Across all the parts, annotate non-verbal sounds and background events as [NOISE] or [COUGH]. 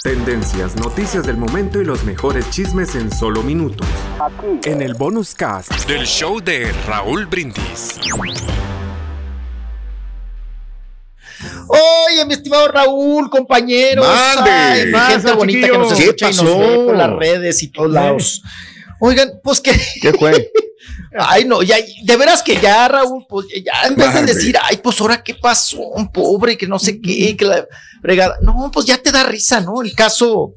Tendencias, noticias del momento y los mejores chismes en solo minutos. En el bonus cast. Del show de Raúl Brindis. Oye, mi estimado Raúl, compañeros. Mande. Ay, gente bonita que nos chiquillo. escucha y ¿Qué nos ve por las redes y todos lados. Oigan, pues que. ¿Qué fue? [LAUGHS] Ay, no, ya, de veras que ya, Raúl, pues ya en vez de decir, ay, pues ahora qué pasó, un pobre, que no sé qué, que la fregada. No, pues ya te da risa, ¿no? El caso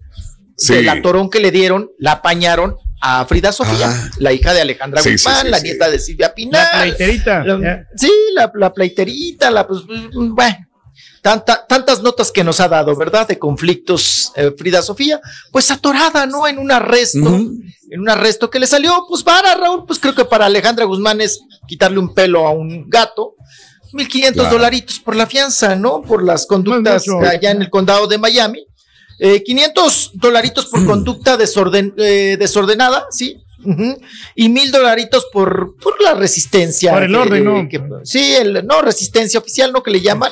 Sí. del atorón que le dieron, la apañaron a Frida Sofía, Ajá. la hija de Alejandra Sí, Guzmán, sí, la sí. nieta de Silvia Pinal. La pleiterita. La- ya. sí, la, la pleiterita, la, pues, mm, bueno, tanta- tantas notas que nos ha dado, ¿verdad? De conflictos, eh, Frida Sofía, pues atorada, ¿no? En un arresto, en un arresto que le salió, pues para Raúl, pues creo que para Alejandra Guzmán es quitarle un pelo a un gato. 1500 Claro. dolaritos por la fianza, ¿no? Por las conductas allá en el condado de Miami. Eh, 500 dolaritos por conducta desorden, eh, desordenada, ¿sí? Y mil dolaritos por, por la resistencia. Por el que- orden, ¿no? que- sí, el, no, resistencia oficial, ¿no? Que le llaman,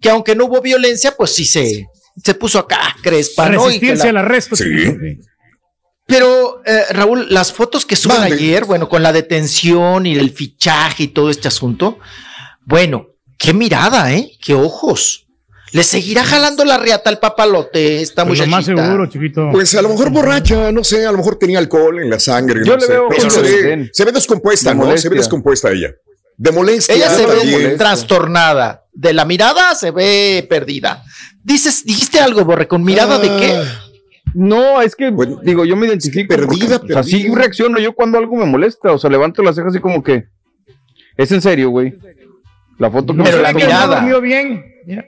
que aunque no hubo violencia, pues sí se, se puso acá, crespa, ¿no? Y que Resistirse la- al arresto. Sí. chiquillo. pero, eh, Raúl, las fotos que suben ayer, bueno, con la detención y el fichaje y todo este asunto, bueno, qué mirada, ¿eh? Qué ojos. Le seguirá jalando la reata al papalote esta Pues lo muchachita. más seguro, chiquito. Pues a lo mejor borracha, no sé, a lo mejor tenía alcohol en la sangre. Yo no le sé, veo pero se, ve, desdén. se ve descompuesta, De ¿no? Se ve descompuesta ella. De molestia. Ella se ve trastornada. De la mirada se ve perdida. Dices, dijiste algo, Borre, con mirada de qué? Ah, No, es que, Bueno, digo, yo me identifico. perdida, porque, O sea, sí perdida. reacciono yo cuando algo me molesta. O sea, levanto las cejas así como que. Es en serio, güey. La foto que Pero me la está que no mirada. durmió bien. Ya.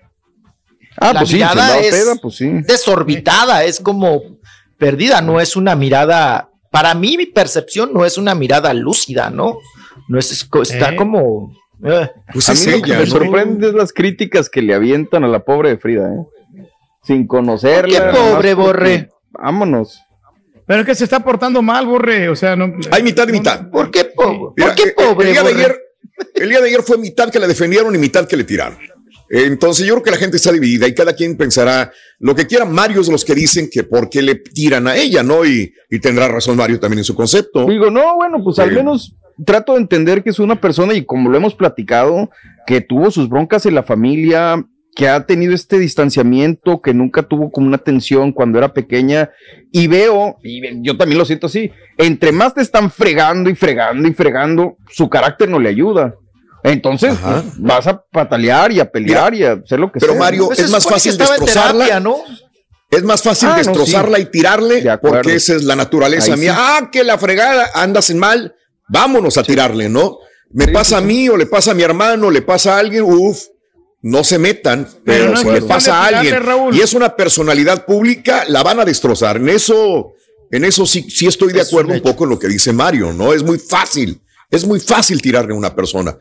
Ah, la pues mirada es- peda, pues sí. Desorbitada, es como perdida, no es una mirada. Para mí, mi percepción no es una mirada lúcida, ¿no? No es, es está ¿Eh? como. eh. Pues A es mí lo que ella, me ¿no? sorprende es las críticas que le avientan a la pobre de Frida, ¿eh? Sin conocerla. Qué pobre, porque- Borre. Vámonos. Pero es que se está portando mal, Borre. O sea, no. Hay mitad y mitad. ¿Por qué? Mira, ¿Por qué pobre? El día, de Borre? ayer, el día de ayer fue mitad que la defendieron y mitad que le tiraron. Entonces yo creo que la gente está dividida y cada quien pensará lo que quiera. Mario es los que dicen que por qué le tiran a ella, ¿no? Y, y tendrá razón Mario también en su concepto. Digo, no, bueno, pues al Sí. menos trato de entender que es una persona y como lo hemos platicado, que tuvo sus broncas en la familia, que ha tenido este distanciamiento, que nunca tuvo como una tensión cuando era pequeña. Y veo, y yo también lo siento así, entre más te están fregando y fregando y fregando, su carácter no le ayuda. Entonces, pues, vas a patalear y a pelear y a hacer lo que Pero sea. Mario, Pues es más fácil destrozarla. terapia, ¿no? Es más fácil Ah, no, destrozarla sí. y tirarle porque esa es la naturaleza Ahí mía. sí. Ah, que la fregada, andas en mal, vámonos a tirarle, ¿no? Me Sí, pasa sí, a mí o le pasa a mi hermano, le pasa a alguien, uf, no se metan, pero, Pero si le pasa a alguien Raúl. y es una personalidad pública, la van a destrozar. En eso, en eso sí, sí estoy de Es acuerdo un un poco en lo que dice Mario, ¿no? Es muy fácil, es muy fácil tirarle a una persona.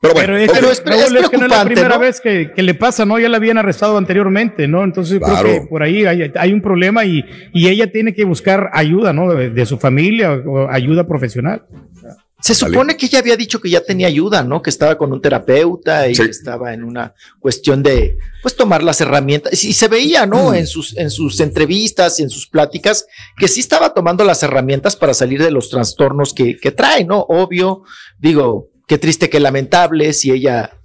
Pero bueno, Pero es. Pero es- Raúl, es que no es la primera ¿no? vez que, que le pasa, ¿no? Ya la habían arrestado anteriormente, ¿no? Entonces yo Claro. creo que por ahí hay, hay un problema y, y ella tiene que buscar ayuda, ¿no? De, de su familia o, ayuda profesional. Se supone que ella había dicho que ya tenía ayuda, ¿no? Que estaba con un terapeuta y Sí. estaba en una cuestión de, pues, tomar las herramientas. Y se veía, Mm. ¿no? En sus, en sus entrevistas y en sus pláticas, que sí estaba tomando las herramientas para salir de los trastornos que, que trae, ¿no? Obvio, digo, qué triste, qué lamentable si ella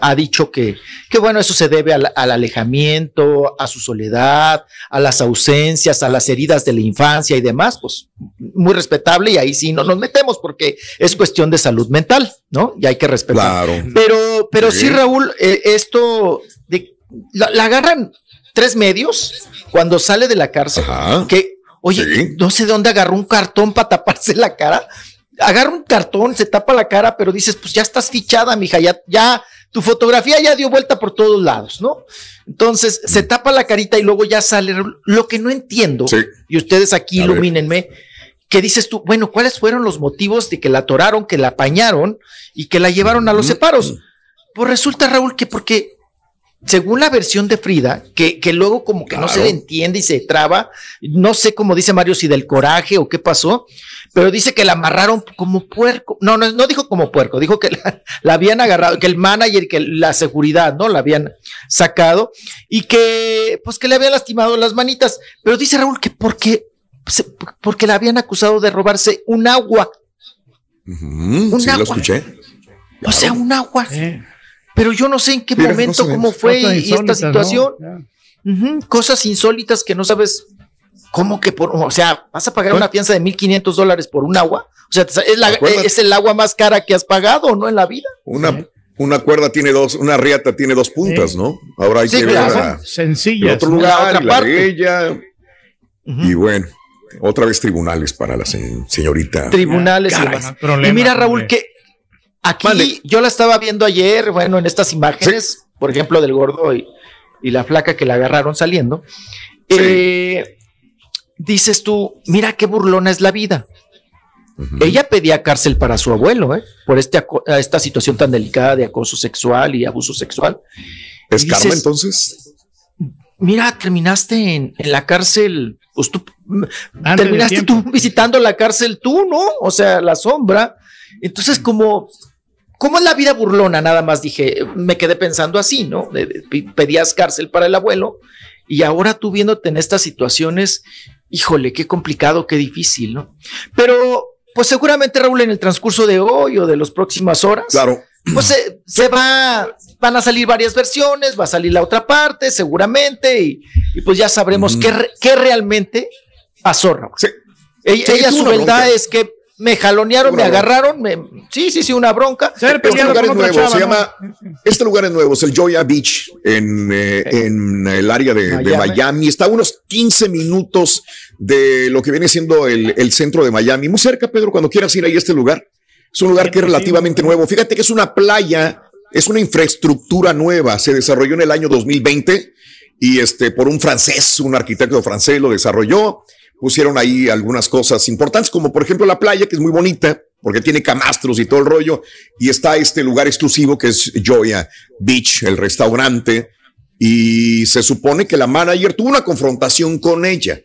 ha dicho que, que bueno, eso se debe al, al, alejamiento, a su soledad, a las ausencias, a las heridas de la infancia y demás, pues muy respetable y ahí sí no nos metemos porque es cuestión de salud mental, ¿no? Y hay que respetar. Claro. Pero, pero sí, sí Raúl, eh, esto de, la, la, agarran tres medios cuando sale de la cárcel, Ajá. que, oye, sí. no sé de dónde agarró un cartón para taparse la cara agarra un cartón, se tapa la cara, pero dices, pues ya estás fichada, mija, ya, ya, tu fotografía ya dio vuelta por todos lados, ¿no? Entonces, se tapa la carita y luego ya sale. Lo que no entiendo, sí. y ustedes aquí A ilumínenme, ver. que dices tú, bueno, ¿cuáles fueron los motivos de que la atoraron, que la apañaron y que la llevaron a los separos? Pues resulta, Raúl, que porque según la versión de Frida, que, que luego como que claro. no se le entiende y se traba, no sé cómo dice Mario si del coraje o qué pasó, pero dice que la amarraron como puerco. No, no, no dijo como puerco, dijo que la, [LAUGHS] la habían agarrado, que el manager, que la seguridad, ¿no? La habían sacado y que, pues que le habían lastimado las manitas. Pero dice Raúl que porque, porque la habían acusado de robarse un agua. Uh -huh, un sí, agua. lo escuché. O sea, un agua. Eh, Pero yo no sé en qué momento, cómo fue y esta situación. Cosas insólitas que no sabes cómo que por, o sea, vas a pagar una fianza de 1.500 dólares por un agua. O sea, es, la- Acuérdate. es el agua más cara que has pagado, ¿no? En la vida. Una, una cuerda tiene dos, una riata tiene dos puntas, Sí. ¿no? Ahora hay Sí, que ver claro. a- el Sencillas. otro lugar, La otra y la parte. Y bueno, otra vez tribunales para la se- señorita. Tribunales y Caray, demás. problema, y mira, Raúl, hombre. que aquí Mande. yo la estaba viendo ayer, bueno, en estas imágenes, por ejemplo, del gordo y, y la flaca que la agarraron saliendo. Sí. eh, dices tú, mira qué burlona es la vida. Ella pedía cárcel para su abuelo, ¿eh? Por este aco- esta situación tan delicada de acoso sexual y abuso sexual. ¿Es karma dices- entonces? Mira, terminaste en, en la cárcel, pues tú terminaste tú visitando la cárcel tú, ¿no? O sea, la sombra. Entonces, como, ¿cómo es la vida burlona? Nada más dije, me quedé pensando así, ¿no? Pedías cárcel para el abuelo y ahora tú viéndote en estas situaciones, híjole, qué complicado, qué difícil, ¿no? Pero, pues seguramente, Raúl, en el transcurso de hoy o de las próximas horas, Claro. pues se, se va, van a salir varias versiones, va a salir la otra parte, seguramente, y, y pues ya sabremos qué, re- qué realmente pasó, Raúl. Sí. Ella, Sí, ella tuvo su verdad bronca. es que me jalonearon, me agarraron, me- sí, sí, sí, una bronca. Este lugar es nuevo, chava, se ¿no? llama, este lugar es nuevo, es el Joya Beach en, eh, en el área de de Miami. Miami. Está a unos 15 minutos de lo que viene siendo el, el centro de Miami. Muy cerca, Pedro, cuando quieras ir ahí a este lugar. Es un lugar que es relativamente nuevo. Fíjate que es una playa, es una infraestructura nueva. Se desarrolló en el año 2020 y este, por un francés, un arquitecto francés lo desarrolló. Pusieron ahí algunas cosas importantes, como por ejemplo la playa, que es muy bonita, porque tiene camastros y todo el rollo. Y está este lugar exclusivo que es Joya Beach, el restaurante. Y se supone que la manager tuvo una confrontación con ella.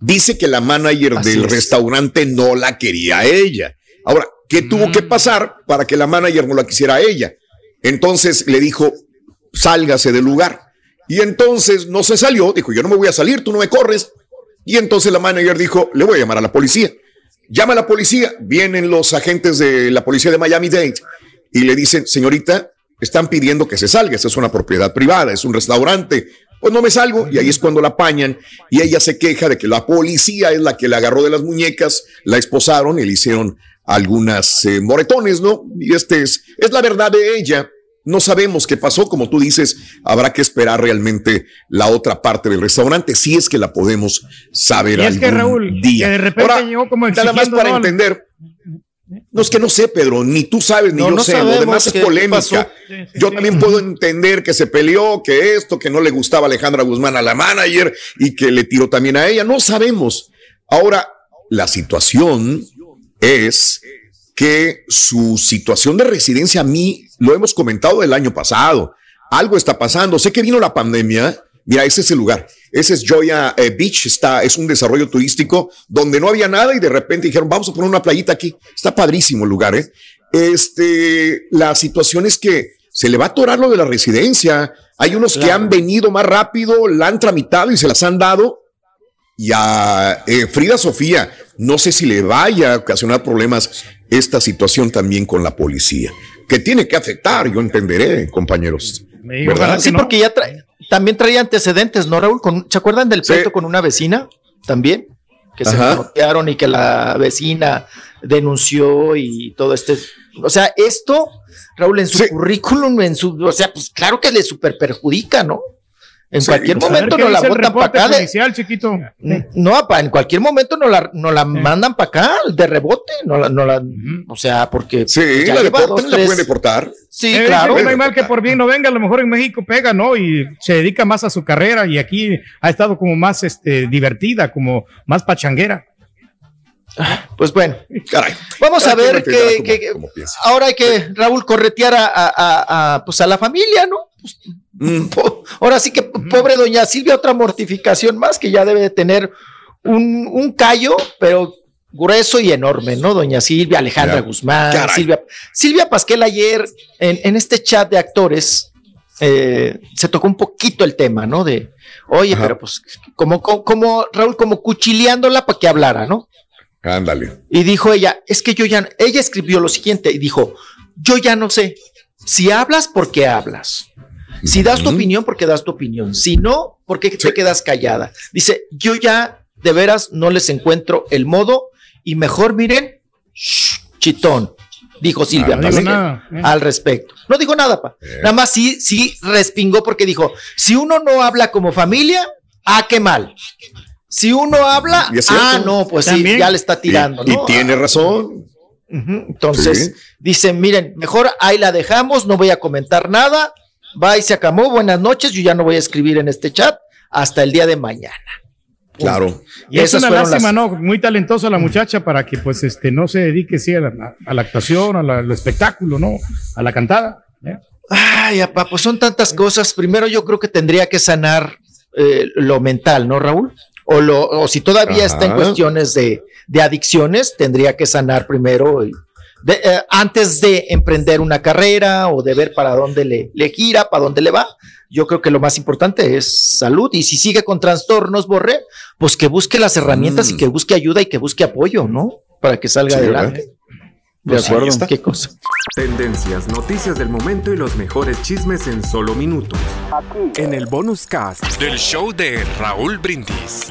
Dice que la manager Así del es. restaurante no la quería a ella. Ahora, ¿qué tuvo que pasar para que la manager no la quisiera a ella? Entonces le dijo, sálgase del lugar. Y entonces no se salió, dijo, yo no me voy a salir, tú no me corres. Y entonces la manager dijo, le voy a llamar a la policía. Llama a la policía, vienen los agentes de la policía de Miami-Dade y le dicen, señorita, están pidiendo que se salga, esta es una propiedad privada, es un restaurante. Pues no me salgo y ahí es cuando la apañan y ella se queja de que la policía es la que la agarró de las muñecas, la esposaron y le hicieron algunas eh, moretones, ¿no? Y este es, es la verdad de ella. No sabemos qué pasó, como tú dices, habrá que esperar realmente la otra parte del restaurante, si es que la podemos saber Y es que algún Raúl, día. que de repente Ahora, llegó como nada más para ¿no? entender. No es que no sé, Pedro, ni tú sabes, ni No, yo no sé, lo demás es polémica. pasó. Sí, sí, Yo sí. también puedo entender que se peleó, que esto, que no le gustaba Alejandra Guzmán a la manager y que le tiró también a ella. No sabemos. Ahora, la situación es que su situación de residencia a mí lo hemos comentado el año pasado. Algo está pasando. Sé que vino la pandemia. Mira, ese es el lugar. Ese es Joya eh, Beach. Está, es un desarrollo turístico donde no había nada y de repente dijeron, vamos a poner una playita aquí. Está padrísimo el lugar, ¿eh? Este, la situación es que se le va a atorar lo de la residencia. Hay unos que han venido más rápido, la han tramitado y se las han dado. Y a eh, Frida Sofía, no sé si le vaya a ocasionar problemas esta situación también con la policía. que tiene que afectar, yo entenderé, compañeros. ¿Verdad? Sí, porque ya trae, también traía antecedentes, ¿no, Raúl? Con- ¿Se acuerdan del pleito con una vecina también? Que se bloquearon y que la vecina denunció y todo este. O sea, esto, Raúl, en su currículum, en su. O sea, pues claro que le super perjudica, ¿no? En Sí, cualquier pues, momento nos la botan para acá. de- chiquito. no, pa, en cualquier momento nos la, nos la mandan para acá de rebote. No la, no la, O sea, porque. Sí, ya la deportan, dos, la pueden deportar. Sí, Eh, claro. que no hay mal que por bien no venga, a lo mejor en México pega, ¿no? Y se dedica más a su carrera y aquí ha estado como más este, divertida, como más pachanguera. Pues bueno, Caray. vamos a ver que, que- piensa. ahora hay que Raúl corretear a, a- a- a, pues a la familia, ¿no? Pues, Mm. po- ahora sí que pobre doña Silvia, otra mortificación más que ya debe de tener un, un callo, pero grueso y enorme, ¿no? Doña Silvia, Alejandra. Guzmán, Caray. Silvia, Silvia Pasquel ayer en, en este chat de actores eh, se tocó un poquito el tema, ¿no? De, oye, Ajá. pero pues como, como, como, Raúl, como cuchileándola para que hablara, ¿no? Ándale. Y dijo ella, es que yo ya, ella escribió lo siguiente y dijo, yo ya no sé, si hablas, ¿por qué hablas? Si das tu opinión, ¿por qué das tu opinión? Si no, ¿por qué te quedas callada? Dice, yo ya de veras no les encuentro el modo y mejor miren, shh, chitón, dijo Silvia Ah, no digo Pasquel nada, eh. al respecto. No dijo nada, pa. Nada más sí, sí respingó porque dijo, si uno no habla como familia, ah, qué mal. Si uno habla, ah, no, pues sí, ya le está tirando, Y, tiene razón. Entonces, Sí. dicen, miren, mejor ahí la dejamos, no voy a comentar nada. Va y se acabó, buenas noches, yo ya no voy a escribir en este chat hasta el día de mañana. Claro. Y es una fueron lástima, las- ¿no? Muy talentosa la muchacha para que pues este no se dedique sí, a, la, a la actuación, a la- al espectáculo, ¿no? A la cantada. ¿eh? Ay, apá, pues son tantas cosas. Primero yo creo que tendría que sanar eh, lo mental, ¿no, Raúl? O, lo, o si todavía está en cuestiones de, de adicciones, tendría que sanar primero y de- eh, antes de emprender una carrera o de ver para dónde le, le gira, para dónde le va. Yo creo que lo más importante es salud y si sigue con trastornos, Borré, pues que busque las herramientas Mm. y que busque ayuda y que busque apoyo, ¿no? Para que salga Sí, adelante. De Pues, acuerdo. ¿Qué cosa? Tendencias, noticias del momento y los mejores chismes en solo minutos. En el bonus cast. Del show de Raúl Brindis.